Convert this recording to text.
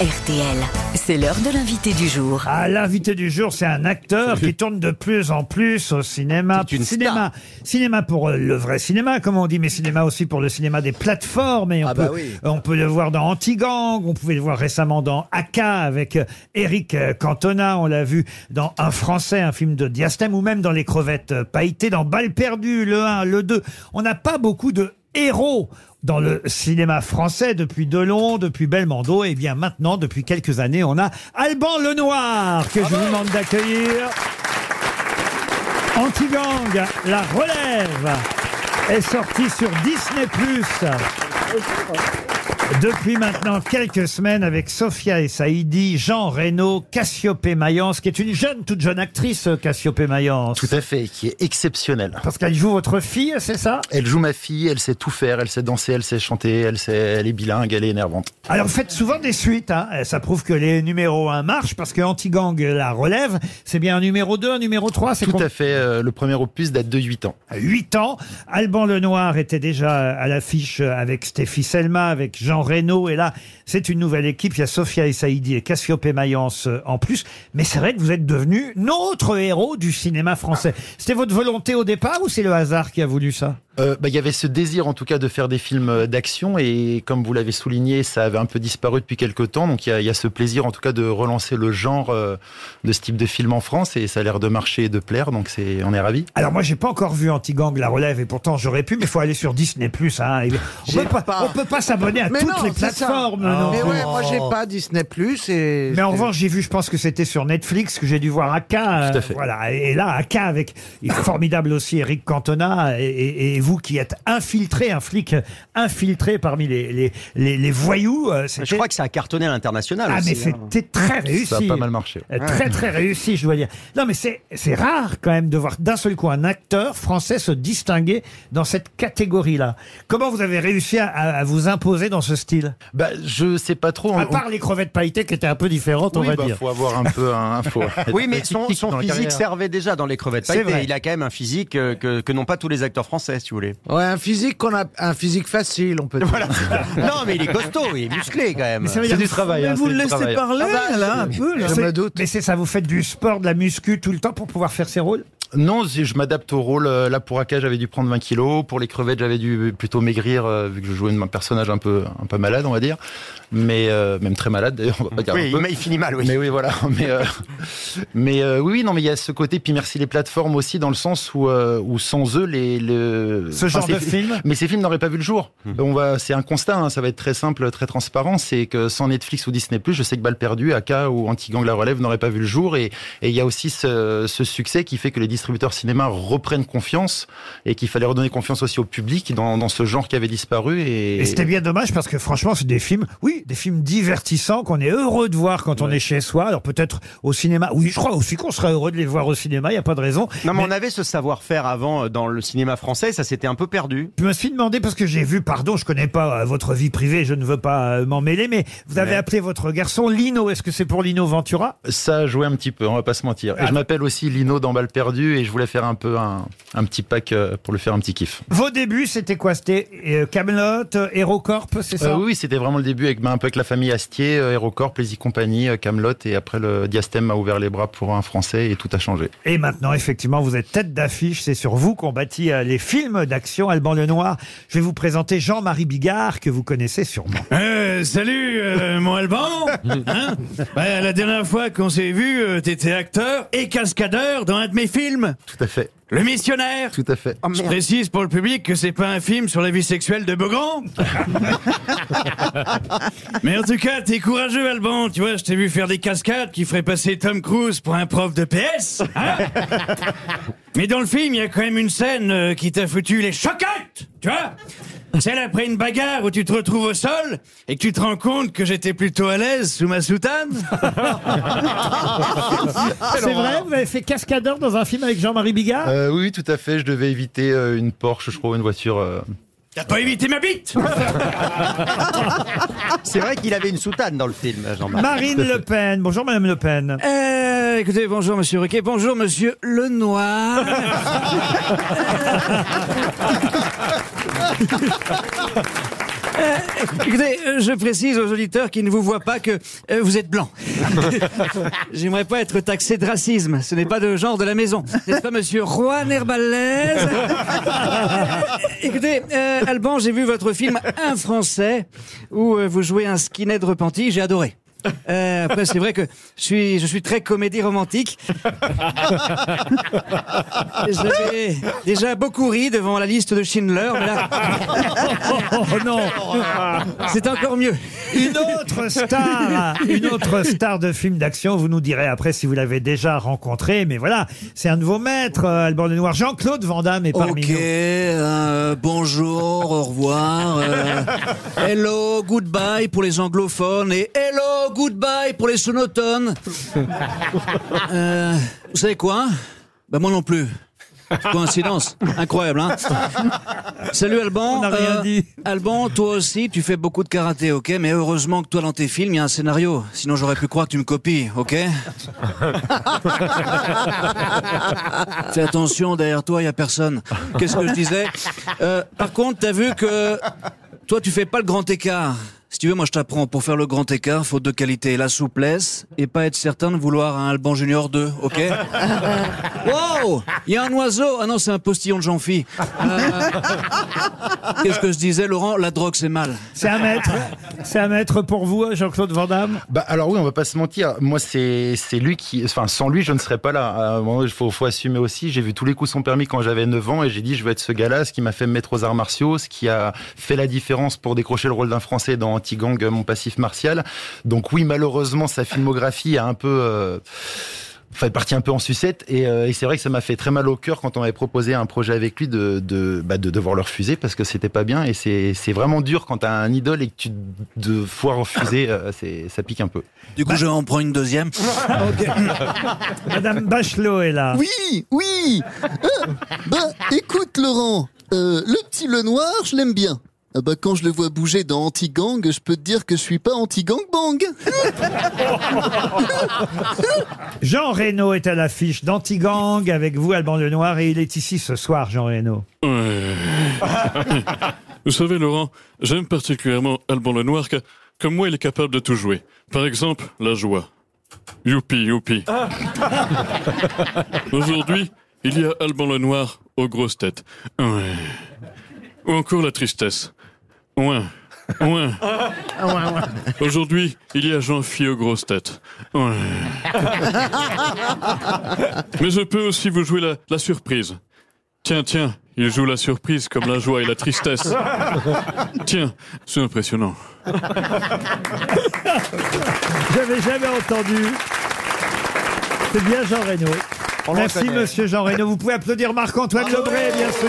RTL. C'est l'heure de l'invité du jour. Ah, l'invité du jour, c'est un acteur qui tourne de plus en plus au cinéma. C'est une cinéma, cinéma pour euh, le vrai cinéma, comme on dit, mais cinéma aussi pour le cinéma des plateformes. Et on, Ah peut, bah oui. on peut le voir dans Antigang, on pouvait le voir récemment dans Aka avec euh, Eric euh, Cantona, on l'a vu dans Un Français, un film de Diastème, ou même dans Les Crevettes Pailletées, dans Balle perdue, le 1, le 2. On n'a pas beaucoup de héros dans le cinéma français depuis Delon, depuis Belmondo, et bien maintenant, depuis quelques années, on a Alban Lenoir que je vous demande d'accueillir. Antigang, la relève est sortie sur Disney+. Depuis maintenant quelques semaines avec Sophia et Saïdi, Jean Reno, Cassiopée Mayence, qui est une jeune, toute jeune actrice, Cassiopée Mayence. Tout à fait, qui est exceptionnelle. Parce qu'elle joue votre fille, c'est ça? Elle joue ma fille, elle sait tout faire, elle sait danser, elle sait chanter, elle, sait, elle est bilingue, elle est énervante. Alors vous faites souvent des suites, hein. ça prouve que les numéros 1 marchent, parce que Antigang la relève, c'est bien un numéro 2, un numéro 3, c'est Tout à fait, euh, le premier opus date de 8 ans. à 8 ans. Alban Lenoir était déjà à l'affiche avec Stéphie Selma, avec Jean Reno, et là, c'est une nouvelle équipe. Il y a Sophia et Saïdi et Cassiopée Mayence euh, en plus. Mais c'est vrai que vous êtes devenu notre héros du cinéma français. C'était votre volonté au départ ou c'est le hasard qui a voulu ça? Euh, bah, Il y avait ce désir en tout cas de faire des films euh, d'action et comme vous l'avez souligné, ça avait un peu disparu depuis quelques temps. Donc il y a, il y a ce plaisir en tout cas de relancer le genre euh, de ce type de film en France et ça a l'air de marcher et de plaire. Donc c'est, on est ravis. Alors moi, j'ai pas encore vu Antigang la relève et pourtant j'aurais pu, mais il faut aller sur Disney+. Hein. Et On peut pas, pas. on peut pas s'abonner à Mais toutes non, les plateformes. non Mais plus. ouais, moi j'ai pas Disney Plus et. Mais en revanche, j'ai vu, je pense que c'était sur Netflix que j'ai dû voir Aka. Tout à fait. voilà. Et là, Aka avec, il est formidable aussi, Eric Cantona, et, et- et vous qui êtes infiltré, un flic infiltré parmi les, les, les, les voyous. euh, Je crois que ça a cartonné à l'international Ah, aussi. mais hein. c'était très réussi. Ça a pas mal marché. Euh, Très très réussi, je dois dire. Non, mais c'est c'est rare quand même de voir d'un seul coup un acteur français se distinguer dans cette catégorie-là. Comment vous avez réussi à, à- à vous imposer dans ce style? Bah, je sais pas trop. À on- part les crevettes pailletées qui étaient un peu différentes, on oui, va bah, dire. faut avoir un peu un. Faut être Oui, mais son, son dans la physique carrière. servait déjà dans les crevettes C'est pailletées. vrai. Il a quand même un physique euh, que, que n'ont pas tous les acteurs français, si vous voulez. Ouais, un physique qu'on a, un physique facile, on peut dire. Voilà. non, mais il est costaud, il est musclé quand même. Mais ça veut C'est dire- du travail. hein, c'est du travail. parler, là, un peu, là. Je me doute. Mais c'est ça, vous faites du sport, de la muscu tout le temps pour pouvoir faire ces rôles? Non, je je m'adapte au rôle. Euh, Là, pour Aka, j'avais dû prendre 20 kilos. Pour les crevettes, j'avais dû plutôt maigrir, euh, vu que je jouais un personnage un peu, un peu malade, on va dire. Mais, euh, même très malade, d'ailleurs, on va pas dire un Oui, peu. mais il finit mal, oui. Mais oui, voilà. Mais, euh, mais euh, oui, non, mais il y a ce côté. Puis merci les plateformes aussi, dans le sens où, euh, où sans eux, les, le, Ce genre ces- de film Mais ces films n'auraient pas vu le jour. On va, c'est un constat. hein, ça va être très simple, très transparent. C'est que sans Netflix ou Disney+, je sais que Balle perdue, Aka ou Antigang la relève n'auraient pas vu le jour. Et et il y a aussi ce, ce succès qui fait que les distributeurs cinéma reprennent confiance et qu'il fallait redonner confiance aussi au public dans, dans ce genre qui avait disparu. Et, Et c'était bien dommage parce que franchement, c'est des films, oui, des films divertissants qu'on est heureux de voir quand on est chez soi. Alors peut-être au cinéma, oui, je crois aussi qu'on serait heureux de les voir au cinéma, il n'y a pas de raison. Non, mais on avait ce savoir-faire avant euh, dans le cinéma français, ça s'était un peu perdu. Je me suis demandé parce que j'ai vu, pardon, je connais pas euh, votre vie privée, je ne veux pas euh, m'en mêler, mais vous avez Ouais. appelé votre garçon Lino. Est-ce que c'est pour Lino Ventura? Ça a joué un petit peu, on va pas se mentir. Et Ah. je m'appelle aussi Lino dans Balle perdue et je voulais faire un peu un, un petit pack euh, pour le faire un petit kiff. Vos débuts, c'était quoi? C'était euh, Camelot, euh, HeroCorp, c'est ça? Euh, oui, c'était vraiment le début avec bah, un peu avec la famille Astier, Aérocorp, Plaisir Compagnie, Camelot et après le Diastème m'a ouvert les bras pour un français et tout a changé. Et maintenant, effectivement, vous êtes tête d'affiche. C'est sur vous qu'on bâtit les films d'action. Alban Lenoir, je vais vous présenter Jean-Marie Bigard, que vous connaissez sûrement. Euh, salut, euh, mon Alban. Hein Ouais, la dernière fois qu'on s'est vu, euh, t'étais acteur et cascadeur dans un de mes films, Tout à fait, Le Missionnaire. tout à fait. Je précise pour le public que c'est pas un film sur la vie sexuelle de Beaugrand. Mais en tout cas, t'es courageux, Alban. Tu vois, je t'ai vu faire des cascades qui feraient passer Tom Cruise pour un prof de PS. hein Mais dans le film, il y a quand même une scène euh, qui t'a foutu les chocottes, tu vois? Celle après une bagarre où tu te retrouves au sol et que tu te rends compte que j'étais plutôt à l'aise sous ma soutane. C'est vrai Vous avez fait cascadeur dans un film avec Jean-Marie Bigard Euh, oui, oui, tout à fait. Je devais éviter euh, une Porsche, je crois, une voiture. euh, T'as pas évité ma bite C'est vrai qu'il avait une soutane dans le film, Jean-Marc. Marine Le Pen. Bonjour, Madame Le Pen. Euh, écoutez, bonjour Monsieur Riquet, bonjour Monsieur Lenoir. Écoutez, euh, je précise aux auditeurs qui ne vous voient pas que euh, vous êtes blanc. J'aimerais pas être taxé de racisme. Ce n'est pas de genre de la maison. N'est-ce pas, monsieur Juan Herbalaise Écoutez, euh, Alban, j'ai vu votre film Un Français où euh, vous jouez un skinhead repenti. J'ai adoré. Euh, après, c'est vrai que je suis, je suis très comédie romantique. J'avais déjà beaucoup ri devant la liste de Schindler, mais là, Oh non c'est encore mieux. Une autre star, une autre star de film d'action. Vous nous direz après si vous l'avez déjà rencontré, mais voilà, c'est un nouveau maître, euh, Alban Lenoir. Jean-Claude Van Damme est parmi Ok, nous. euh, bonjour, au revoir. euh, hello, goodbye pour les anglophones et hello, goodbye pour les sonotones. Euh, vous savez quoi? Bah moi non plus. Coïncidence, incroyable, hein? Salut Alban. On n'a rien dit. Alban, toi aussi, tu fais beaucoup de karaté, ok? Mais heureusement que toi, dans tes films, il y a un scénario. Sinon, j'aurais pu croire que tu me copies, ok? Fais attention, derrière toi, il y a personne. Qu'est-ce que je disais? Euh, Par contre, t'as vu que toi, tu fais pas le grand écart. Si tu veux, moi, je t'apprends. Pour faire le grand écart, faut deux qualités. La souplesse et pas être certain de vouloir un Alban Junior 2, ok Wow Il y a un oiseau Ah non, c'est un postillon de Jean-Phi. Euh, Qu'est-ce que je disais, Laurent? La drogue, c'est mal. C'est un maître. C'est un maître pour vous, Jean-Claude Van Damme? Bah alors oui, on va pas se mentir. Moi, c'est c'est lui qui, enfin, sans lui, je ne serais pas là. À moment, Il faut, faut assumer aussi. J'ai vu tous les coups son permis quand j'avais 9 ans et j'ai dit je veux être ce gars-là, ce qui m'a fait me mettre aux arts martiaux, ce qui a fait la différence pour décrocher le rôle d'un Français dans Anti-Gang, mon passif martial. Donc oui, malheureusement, sa filmographie a un peu euh, fait partie un peu en sucette et, euh, et c'est vrai que ça m'a fait très mal au cœur quand on m'avait proposé un projet avec lui de de, bah, de devoir le refuser parce que c'était pas bien et c'est c'est vraiment dur quand t'as un idole et que tu de fois refuser euh, c'est ça pique un peu. Du coup, je en prends une deuxième. Madame Bachelot est là. Oui, oui. Euh, bah, écoute, Laurent, euh, le petit le noir, je l'aime bien. Ah bah, quand je le vois bouger dans Anti-Gang, je peux te dire que je suis pas anti-gang bang. Jean Reno est à l'affiche d'Antigang avec vous, Alban Lenoir, et il est ici ce soir, Jean Reno. Ouais. Vous savez, Laurent, j'aime particulièrement Alban Lenoir, car comme moi, il est capable de tout jouer. Par exemple, la joie. Youpi, youpi. Aujourd'hui, il y a Alban Lenoir aux grosses têtes. Ouais. Ou encore la tristesse. Ouais. Ouais. Aujourd'hui, il y a Jean-Phi aux grosses têtes. Mais je peux aussi vous jouer la, la surprise. Tiens, tiens, il joue la surprise comme la joie et la tristesse. Tiens, c'est impressionnant. J'avais jamais entendu. C'est bien Jean Reno. On Merci. Monsieur Jean Reno. Vous pouvez applaudir Marc-Antoine Lebré, bien sûr.